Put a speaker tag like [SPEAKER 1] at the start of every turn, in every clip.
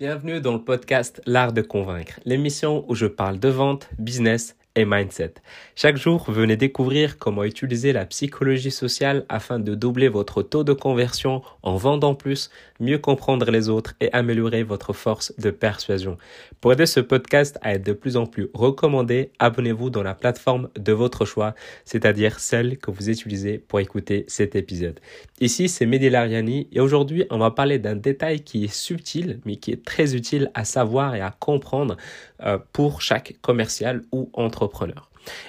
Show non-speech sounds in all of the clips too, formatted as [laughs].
[SPEAKER 1] Bienvenue dans le podcast L'Art de Convaincre, l'émission où je parle de vente, business et mindset. Chaque jour, venez découvrir comment utiliser la psychologie sociale afin de doubler votre taux de conversion en vendant plus, mieux comprendre les autres et améliorer votre force de persuasion. Pour aider ce podcast à être de plus en plus recommandé, abonnez-vous dans la plateforme de votre choix, c'est-à-dire celle que vous utilisez pour écouter cet épisode. Ici, c'est Mehdi Lariani et aujourd'hui, on va parler d'un détail qui est subtil mais qui est très utile à savoir et à comprendre euh, pour chaque commercial ou entrepreneur.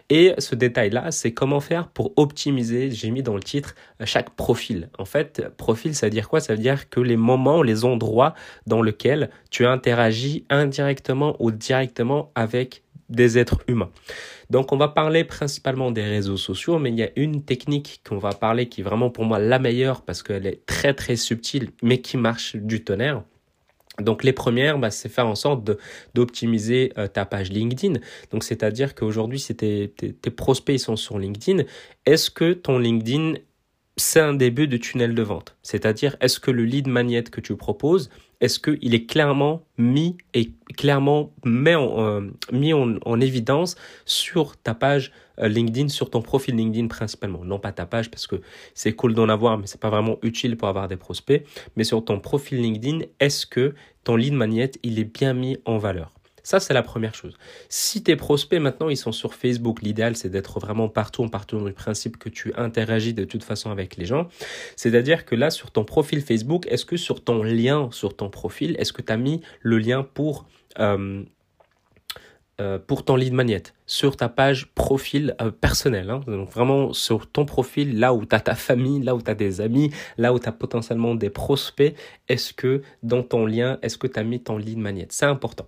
[SPEAKER 1] Et ce détail-là, c'est comment faire pour optimiser, j'ai mis dans le titre, chaque profil. En fait, profil, ça veut dire quoi? Ça veut dire que les moments, les endroits dans lesquels tu interagis indirectement ou directement avec des êtres humains. Donc on va parler principalement des réseaux sociaux, mais il y a une technique qu'on va parler qui est vraiment pour moi la meilleure parce qu'elle est très très subtile, mais qui marche du tonnerre. Donc les premières, bah, c'est faire en sorte d'optimiser euh, ta page LinkedIn. Donc c'est-à-dire qu'aujourd'hui, si tes, prospects sont sur LinkedIn, est-ce que ton LinkedIn c'est un début de tunnel de vente? C'est-à-dire, est-ce que le lead magnet que tu proposes, est-ce qu'il est clairement mis et clairement en, euh, mis en, évidence sur ta page euh, LinkedIn, sur ton profil LinkedIn principalement? Non pas ta page parce que c'est cool d'en avoir, mais c'est pas vraiment utile pour avoir des prospects. Mais sur ton profil LinkedIn, est-ce que ton lead magnet, il est bien mis en valeur? Ça, c'est la première chose. Si tes prospects, maintenant, ils sont sur Facebook, l'idéal, c'est d'être vraiment partout, en partout du principe que tu interagis de toute façon avec les gens. C'est-à-dire que là, sur ton profil Facebook, est-ce que sur ton lien, sur ton profil, est-ce que tu as mis le lien pour... Euh, pour ton lead magnet sur ta page profil euh, personnel. Hein. donc vraiment sur ton profil, là où tu as ta famille, là où tu as des amis, là où tu as potentiellement des prospects, est-ce que dans ton lien, est-ce que tu as mis ton lead magnet? C'est important.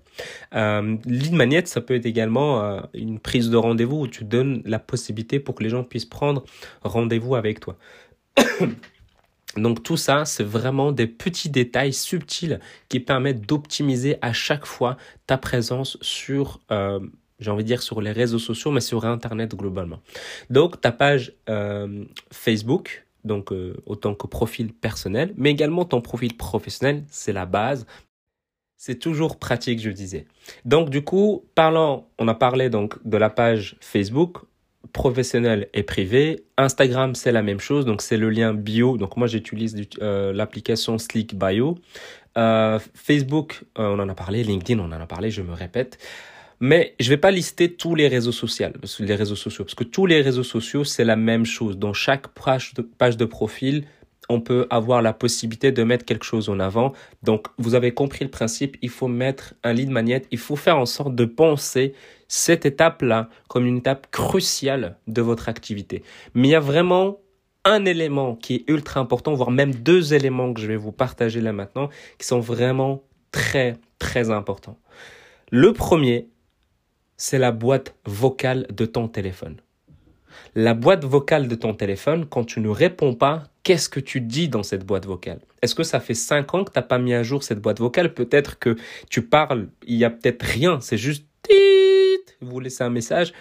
[SPEAKER 1] Euh, lead magnet, ça peut être également euh, une prise de rendez-vous où tu donnes la possibilité pour que les gens puissent prendre rendez-vous avec toi. [coughs] Donc tout ça, c'est vraiment des petits détails subtils qui permettent d'optimiser à chaque fois ta présence sur, euh, j'ai envie de dire sur les réseaux sociaux, mais sur Internet globalement. Donc ta page euh, Facebook, donc euh, autant que profil personnel, mais également ton profil professionnel, c'est la base. C'est toujours pratique, je disais. Donc du coup, parlant, on a parlé donc de la page Facebook, professionnel et privé. Instagram, c'est la même chose, donc c'est le lien bio. Donc moi, j'utilise euh, l'application Slick Bio. Euh, Facebook, euh, on en a parlé. LinkedIn, on en a parlé. Je me répète. Mais je vais pas lister tous les réseaux sociaux, les réseaux sociaux, parce que tous les réseaux sociaux, c'est la même chose. Dans chaque page de, page de profil, on peut avoir la possibilité de mettre quelque chose en avant. Donc, vous avez compris le principe, il faut mettre un lead magnet, il faut faire en sorte de penser cette étape-là comme une étape cruciale de votre activité. Mais il y a vraiment un élément qui est ultra important, voire même deux éléments que je vais vous partager là maintenant, qui sont vraiment très, très importants. Le premier, c'est la boîte vocale de ton téléphone. La boîte vocale de ton téléphone, quand tu ne réponds pas, qu'est-ce que tu dis dans cette boîte vocale? Est-ce que ça fait cinq ans que tu n'as pas mis à jour cette boîte vocale? Peut-être que tu parles, il y a peut-être rien, c'est juste vous laissez un message.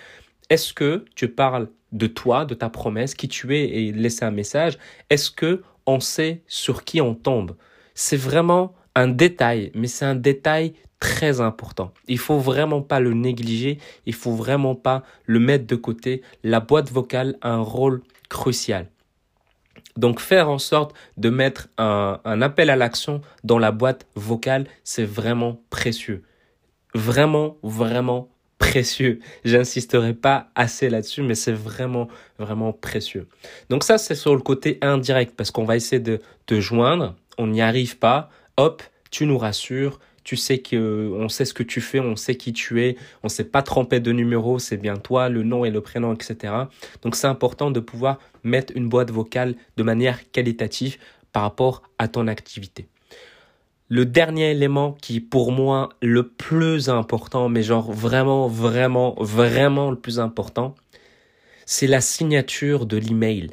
[SPEAKER 1] Est-ce que tu parles de toi, de ta promesse, qui tu es et laisser un message? Est-ce que on sait sur qui on tombe? C'est vraiment un détail, mais c'est un détail très important. Il faut vraiment pas le négliger, il faut vraiment pas le mettre de côté. La boîte vocale a un rôle crucial. Donc faire en sorte de mettre un, appel à l'action dans la boîte vocale, c'est vraiment précieux. Vraiment, vraiment précieux. J'insisterai pas assez là-dessus, mais c'est vraiment, vraiment précieux. Donc ça, c'est sur le côté indirect, parce qu'on va essayer de te joindre, on n'y arrive pas, hop, tu nous rassures, tu sais que on sait ce que tu fais, on sait qui tu es, on sait pas tromper de numéro, c'est bien toi, le nom et le prénom, etc. Donc c'est important de pouvoir mettre une boîte vocale de manière qualitative par rapport à ton activité. Le dernier élément qui est pour moi le plus important, mais genre vraiment, vraiment, vraiment le plus important, c'est la signature de l'email.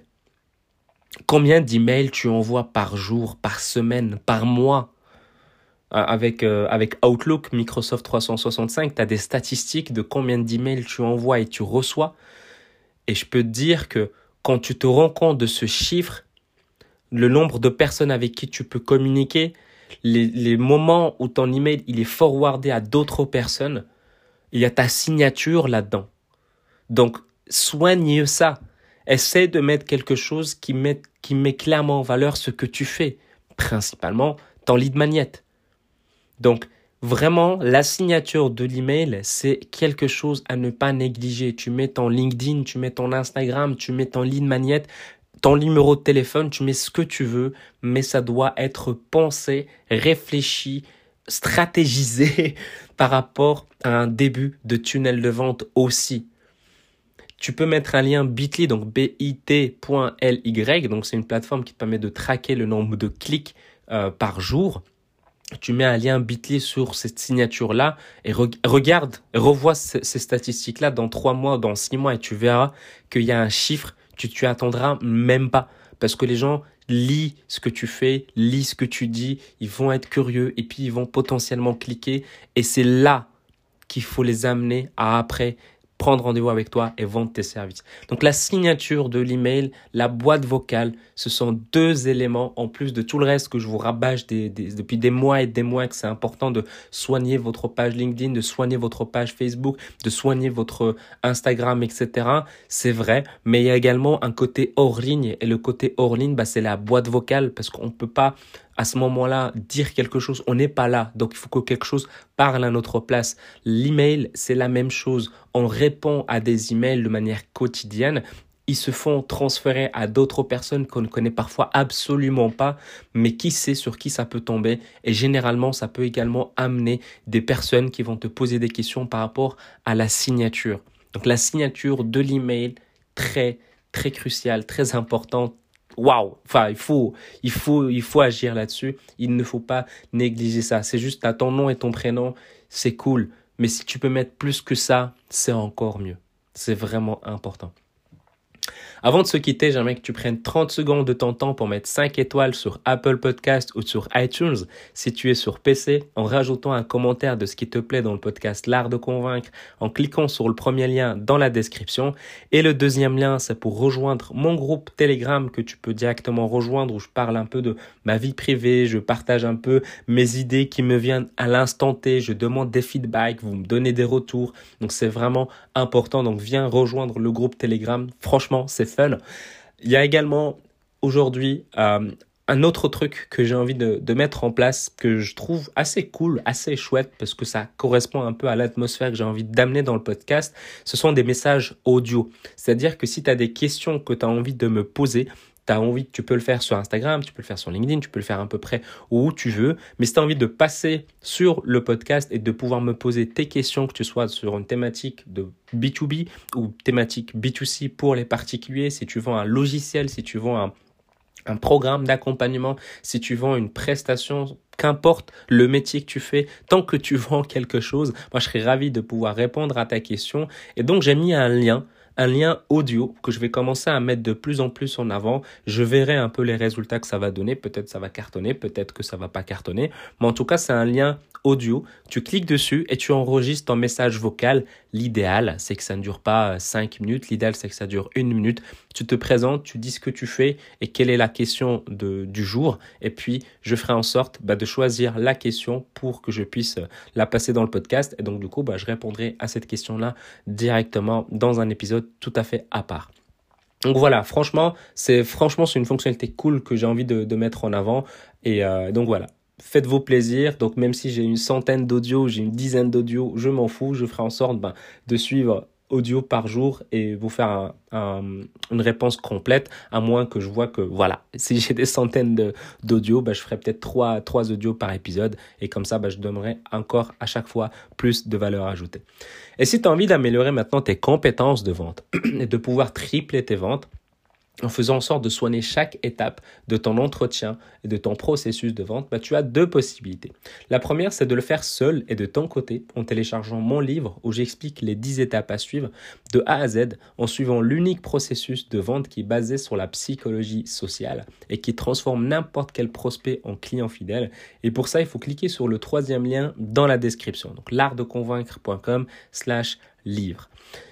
[SPEAKER 1] Combien d'emails tu envoies par jour, par semaine, par mois? Avec, euh, avec Outlook, Microsoft 365, tu as des statistiques de combien d'emails tu envoies et tu reçois. Et je peux te dire que quand tu te rends compte de ce chiffre, le nombre de personnes avec qui tu peux communiquer, les, les moments où ton email il est forwardé à d'autres personnes, il y a ta signature là-dedans. Donc, soigne ça. Essaie de mettre quelque chose qui met, qui met clairement en valeur ce que tu fais, principalement ton lead magnet. Donc, vraiment, la signature de l'email, c'est quelque chose à ne pas négliger. Tu mets ton LinkedIn, tu mets ton Instagram, tu mets ton lead magnet, ton numéro de téléphone, tu mets ce que tu veux, mais ça doit être pensé, réfléchi, stratégisé [laughs] par rapport à un début de tunnel de vente aussi. Tu peux mettre un lien bit.ly, donc bit.ly, donc c'est une plateforme qui te permet de traquer le nombre de clics euh, par jour. Tu mets un lien bit.ly sur cette signature-là et regarde, revois ces, statistiques-là dans trois mois, dans six mois et tu verras qu'il y a un chiffre, tu, tu attendras même pas. Parce que les gens lisent ce que tu fais, lisent ce que tu dis, ils vont être curieux et puis ils vont potentiellement cliquer et c'est là qu'il faut les amener à après prendre rendez-vous avec toi et vendre tes services. Donc la signature de l'email, la boîte vocale, ce sont deux éléments en plus de tout le reste que je vous rabâche depuis des mois et des mois que c'est important de soigner votre page LinkedIn, de soigner votre page Facebook, de soigner votre Instagram, etc. C'est vrai, mais il y a également un côté hors ligne et le côté hors ligne, bah, c'est la boîte vocale parce qu'on ne peut pas à ce moment-là dire quelque chose. On n'est pas là. Donc il faut que quelque chose parle à notre place. L'email, c'est la même chose. On répond à des emails de manière quotidienne. Ils se font transférer à d'autres personnes qu'on ne connaît parfois absolument pas, mais qui sait sur qui ça peut tomber? Et généralement, ça peut également amener des personnes qui vont te poser des questions par rapport à la signature. Donc la signature de l'email, très, très cruciale, très importante, waouh, enfin, il faut, il faut, il faut agir là-dessus. Il ne faut pas négliger ça. C'est juste, à ton nom et ton prénom, c'est cool. Mais si tu peux mettre plus que ça, c'est encore mieux. C'est vraiment important. Avant de se quitter, j'aimerais que tu prennes 30 secondes de ton temps pour mettre 5 étoiles sur Apple Podcast ou sur iTunes si tu es sur PC en rajoutant un commentaire de ce qui te plaît dans le podcast L'Art de Convaincre en cliquant sur le premier lien dans la description. Et le deuxième lien, c'est pour rejoindre mon groupe Telegram que tu peux directement rejoindre où je parle un peu de ma vie privée, je partage un peu mes idées qui me viennent à l'instant T, je demande des feedbacks, vous me donnez des retours. Donc c'est vraiment important. Donc viens rejoindre le groupe Telegram. Franchement, c'est fun. Il y a également aujourd'hui euh, un autre truc que j'ai envie de, mettre en place que je trouve assez cool, assez chouette parce que ça correspond un peu à l'atmosphère que j'ai envie d'amener dans le podcast. Ce sont des messages audio. C'est-à-dire que si tu as des questions que tu as envie de me poser, tu envie, tu peux le faire sur Instagram, tu peux le faire sur LinkedIn, tu peux le faire à peu près où tu veux. Mais si tu as envie de passer sur le podcast et de pouvoir me poser tes questions, que tu sois sur une thématique de B2B ou thématique B2C pour les particuliers, si tu vends un logiciel, si tu vends un, un programme d'accompagnement, si tu vends une prestation, qu'importe le métier que tu fais, tant que tu [laughs] vends quelque chose, moi je serais ravi de pouvoir répondre à ta question. Et donc j'ai mis un lien un lien audio que je vais commencer à mettre de plus en plus en avant. Je verrai un peu les résultats que ça va donner. Peut-être ça va cartonner, peut-être que ça va pas cartonner. Mais en tout cas, c'est un lien audio. Tu cliques dessus et tu enregistres ton message vocal. L'idéal, c'est que ça ne dure pas 5 minutes. L'idéal, c'est que ça dure une minute. Tu te présentes, tu dis ce que tu fais et quelle est la question de, du jour. Et puis, je ferai en sorte bah, de choisir la question pour que je puisse la passer dans le podcast. Et donc, du coup, bah, je répondrai à cette question-là directement dans un épisode tout à fait à part. Donc voilà, franchement, c'est franchement c'est une fonctionnalité cool que j'ai envie de, mettre en avant. Et euh, donc voilà, faites-vous plaisir. Donc même si j'ai une centaine d'audios, j'ai une dizaine d'audios, je m'en fous. Je ferai en sorte ben, de suivre audio par jour et vous faire une réponse complète, à moins que je vois que, voilà, [laughs] si j'ai des centaines d'audios, ben, je ferai peut-être trois, trois audios par épisode et comme ça, ben, je donnerai encore à chaque fois plus de valeur ajoutée. Et si tu as envie d'améliorer maintenant tes compétences de vente [clears throat] et de pouvoir tripler tes ventes, en faisant en sorte de soigner chaque étape de ton entretien et de ton processus de vente, bah, tu as deux possibilités. La première, c'est de le faire seul et de ton côté en téléchargeant mon livre où j'explique les 10 étapes à suivre de A à Z en suivant l'unique processus de vente qui est basé sur la psychologie sociale et qui transforme n'importe quel prospect en client fidèle. Et pour ça, il faut cliquer sur le troisième lien dans la description. Donc l'artdeconvaincre.com slash livre.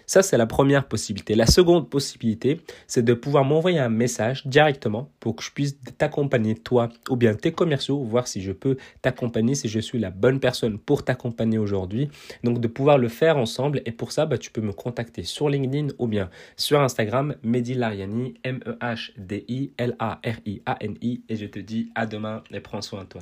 [SPEAKER 1] Ça, c'est la première possibilité. La seconde possibilité, c'est de pouvoir m'envoyer un message directement pour que je puisse t'accompagner, toi ou bien tes commerciaux, voir si je peux t'accompagner, si je suis la bonne personne pour t'accompagner aujourd'hui. Donc, de pouvoir le faire ensemble. Et pour ça, bah, tu peux me contacter sur LinkedIn ou bien sur Instagram, Mehdi Lariani, M-E-H-D-I-L-A-R-I-A-N-I. Et je te dis à demain et prends soin de toi.